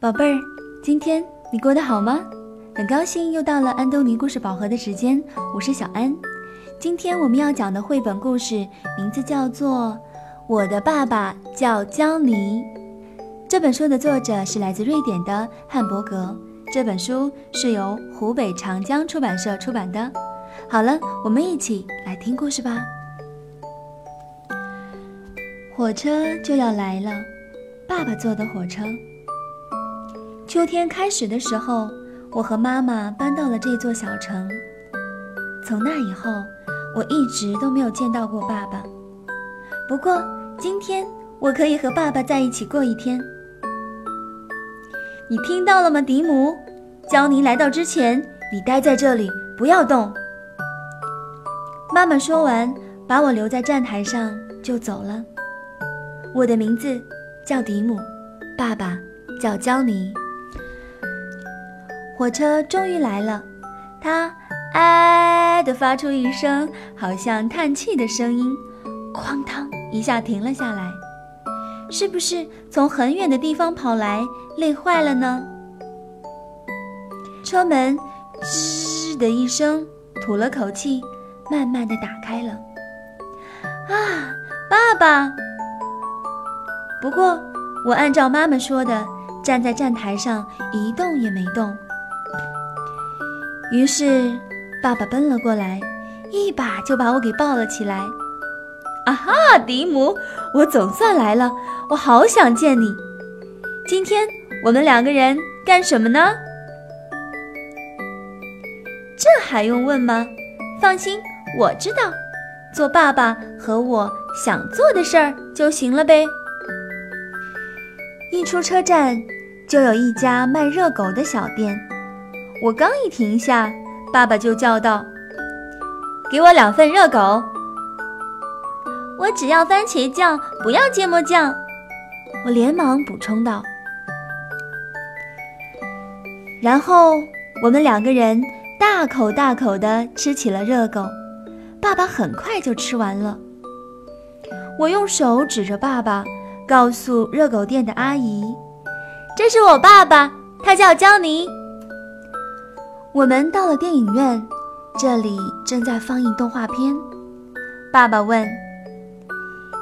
宝贝儿，今天你过得好吗？很高兴又到了安东尼故事宝盒的时间，我是小安。今天我们要讲的绘本故事名字叫做《我的爸爸叫江尼》。这本书的作者是来自瑞典的汉伯格。这本书是由湖北长江出版社出版的。好了，我们一起来听故事吧。火车就要来了，爸爸坐的火车。秋天开始的时候，我和妈妈搬到了这座小城。从那以后，我一直都没有见到过爸爸。不过今天我可以和爸爸在一起过一天。你听到了吗，迪姆？焦尼来到之前，你待在这里，不要动。妈妈说完，把我留在站台上就走了。我的名字叫迪姆，爸爸叫焦尼。火车终于来了，它“哎”的发出一声好像叹气的声音，哐当一下停了下来。是不是从很远的地方跑来，累坏了呢？车门“吱”的一声，吐了口气，慢慢的打开了。啊，爸爸！不过，我按照妈妈说的，站在站台上一动也没动。于是，爸爸奔了过来，一把就把我给抱了起来。啊哈，迪姆，我总算来了，我好想见你。今天我们两个人干什么呢？这还用问吗？放心，我知道，做爸爸和我想做的事儿就行了呗。一出车站，就有一家卖热狗的小店。我刚一停下，爸爸就叫道：“给我两份热狗。”我只要番茄酱，不要芥末酱。我连忙补充道。然后我们两个人大口大口地吃起了热狗。爸爸很快就吃完了。我用手指着爸爸。告诉热狗店的阿姨：“这是我爸爸，他叫江尼。”我们到了电影院，这里正在放映动画片。爸爸问：“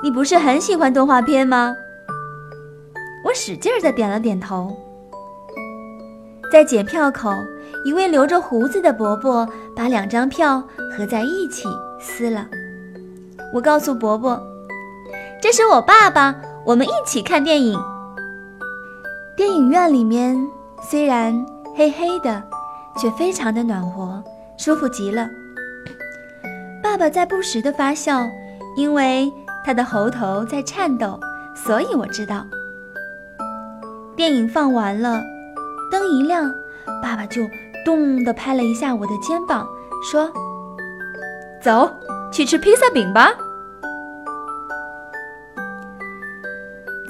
你不是很喜欢动画片吗？”我使劲儿的点了点头。在检票口，一位留着胡子的伯伯把两张票合在一起撕了。我告诉伯伯：“这是我爸爸。”我们一起看电影。电影院里面虽然黑黑的，却非常的暖和，舒服极了。爸爸在不时的发笑，因为他的喉头在颤抖，所以我知道。电影放完了，灯一亮，爸爸就咚的拍了一下我的肩膀，说：“走去吃披萨饼吧。”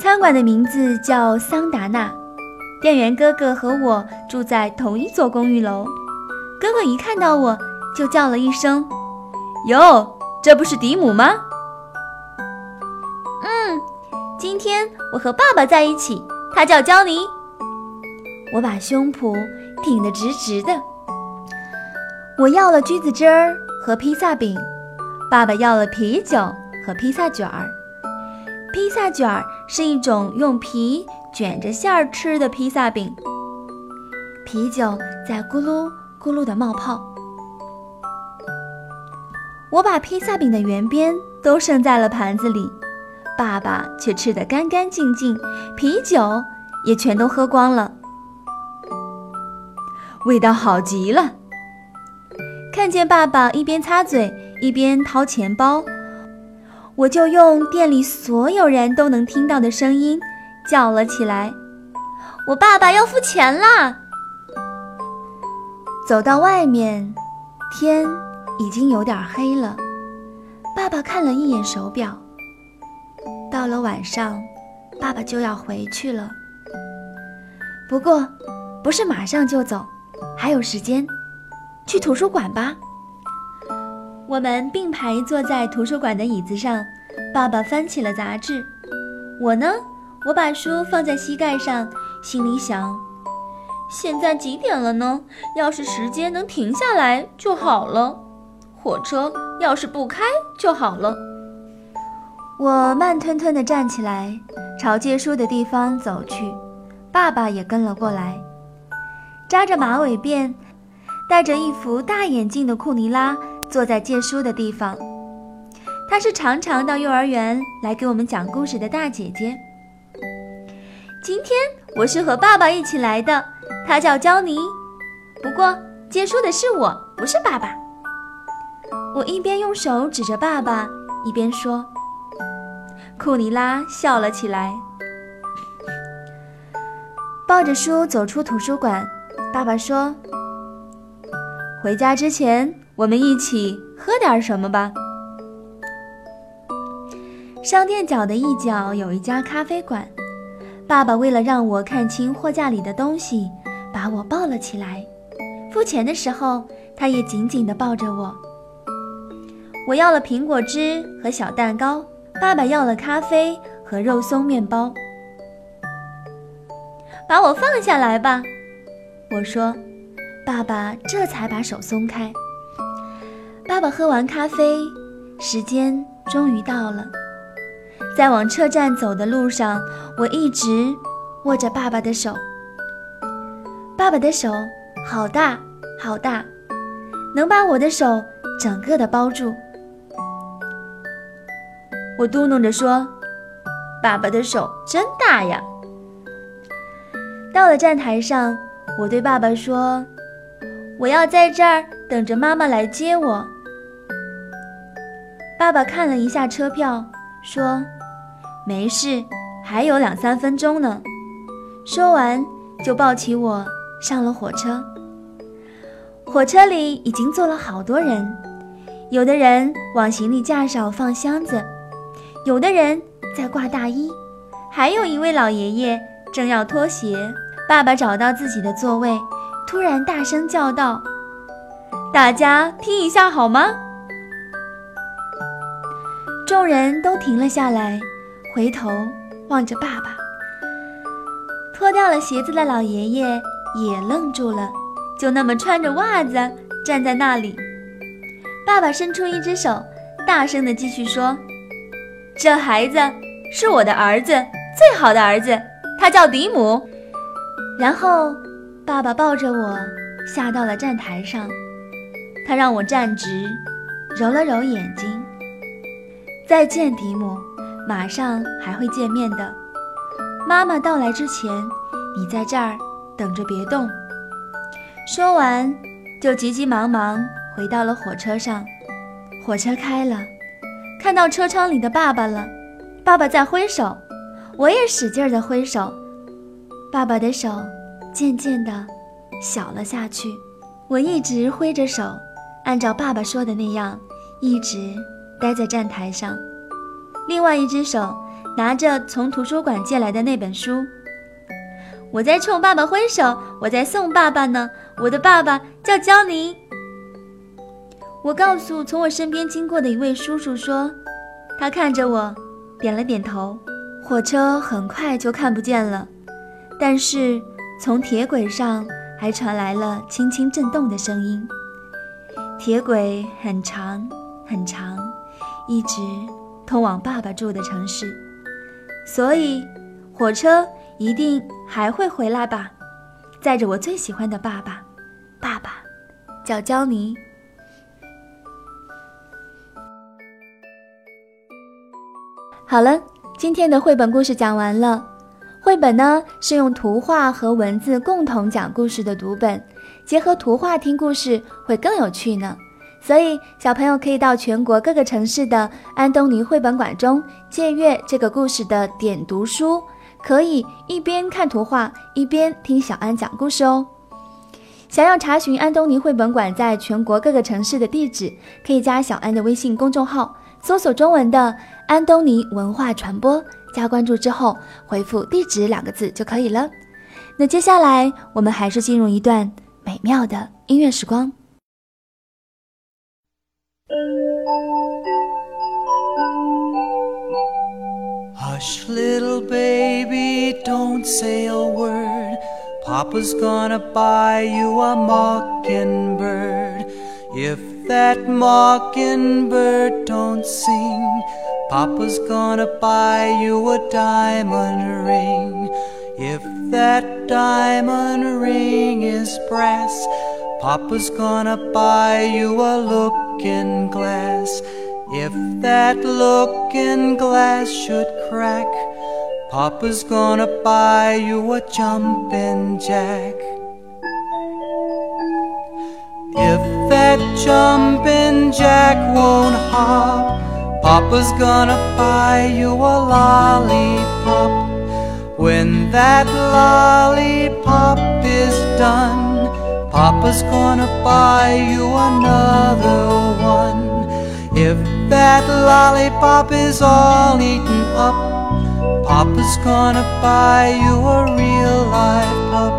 餐馆的名字叫桑达纳，店员哥哥和我住在同一座公寓楼。哥哥一看到我就叫了一声：“哟，这不是迪姆吗？”“嗯，今天我和爸爸在一起，他叫焦尼。”我把胸脯挺得直直的。我要了橘子汁儿和披萨饼，爸爸要了啤酒和披萨卷儿。披萨卷儿是一种用皮卷着馅儿吃的披萨饼。啤酒在咕噜咕噜地冒泡。我把披萨饼的圆边都剩在了盘子里，爸爸却吃得干干净净，啤酒也全都喝光了。味道好极了。看见爸爸一边擦嘴一边掏钱包。我就用店里所有人都能听到的声音叫了起来：“我爸爸要付钱啦！”走到外面，天已经有点黑了。爸爸看了一眼手表，到了晚上，爸爸就要回去了。不过，不是马上就走，还有时间，去图书馆吧。我们并排坐在图书馆的椅子上，爸爸翻起了杂志，我呢，我把书放在膝盖上，心里想：现在几点了呢？要是时间能停下来就好了。火车要是不开就好了。我慢吞吞地站起来，朝借书的地方走去。爸爸也跟了过来。扎着马尾辫、戴着一副大眼镜的库尼拉坐在借书的地方。她是常常到幼儿园来给我们讲故事的大姐姐。今天我是和爸爸一起来的，他叫焦尼。不过借书的是我，不是爸爸。我一边用手指着爸爸，一边说：“库尼拉笑了起来，抱着书走出图书馆。爸爸说：‘回家之前，我们一起喝点什么吧。’商店角的一角有一家咖啡馆。爸爸为了让我看清货架里的东西，把我抱了起来。付钱的时候，他也紧紧地抱着我。”我要了苹果汁和小蛋糕，爸爸要了咖啡和肉松面包。把我放下来吧，我说。爸爸这才把手松开。爸爸喝完咖啡，时间终于到了。在往车站走的路上，我一直握着爸爸的手。爸爸的手好大好大，能把我的手整个的包住。我嘟囔着说：“爸爸的手真大呀。”到了站台上，我对爸爸说：“我要在这儿等着妈妈来接我。”爸爸看了一下车票，说：“没事，还有两三分钟呢。”说完，就抱起我上了火车。火车里已经坐了好多人，有的人往行李架上放箱子。有的人在挂大衣，还有一位老爷爷正要脱鞋。爸爸找到自己的座位，突然大声叫道：“大家听一下好吗？”众人都停了下来，回头望着爸爸。脱掉了鞋子的老爷爷也愣住了，就那么穿着袜子站在那里。爸爸伸出一只手，大声地继续说。这孩子是我的儿子，最好的儿子，他叫迪姆。然后，爸爸抱着我下到了站台上，他让我站直，揉了揉眼睛。再见，迪姆，马上还会见面的。妈妈到来之前，你在这儿等着，别动。说完，就急急忙忙回到了火车上。火车开了。看到车窗里的爸爸了，爸爸在挥手，我也使劲地挥手。爸爸的手渐渐地小了下去。我一直挥着手，按照爸爸说的那样，一直待在站台上。另外一只手拿着从图书馆借来的那本书。我在冲爸爸挥手，我在送爸爸呢。我的爸爸叫焦宁。我告诉从我身边经过的一位叔叔说，他看着我，点了点头。火车很快就看不见了，但是从铁轨上还传来了轻轻震动的声音。铁轨很长很长，一直通往爸爸住的城市，所以火车一定还会回来吧，载着我最喜欢的爸爸。爸爸叫焦尼。好了，今天的绘本故事讲完了。绘本呢是用图画和文字共同讲故事的读本，结合图画听故事会更有趣呢。所以小朋友可以到全国各个城市的安东尼绘本馆中借阅这个故事的点读书，可以一边看图画一边听小安讲故事哦。想要查询安东尼绘本馆在全国各个城市的地址，可以加小安的微信公众号，搜索中文的。安东尼文化传播，加关注之后回复“地址”两个字就可以了。那接下来我们还是进入一段美妙的音乐时光。Hush, little baby, don't say a word. Papa's gonna buy you a mockingbird. If that mockingbird don't sing, Papa's gonna buy you a diamond ring. If that diamond ring is brass, Papa's gonna buy you a looking glass. If that looking glass should crack, Papa's gonna buy you a jumping jack. If that jumping jack won't hop, Papa's gonna buy you a lollipop. When that lollipop is done, Papa's gonna buy you another lollipop is all eaten up, Papa's gonna buy you a real life pup.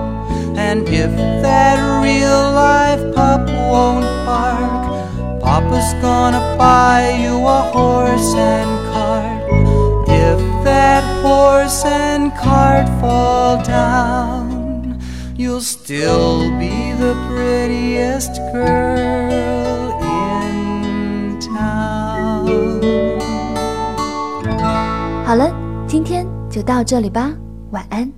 And if that real life pup won't bark, Papa's gonna buy you a horse and cart. If that horse and cart fall down, you'll still be the prettiest girl 好了，今天就到这里吧，晚安。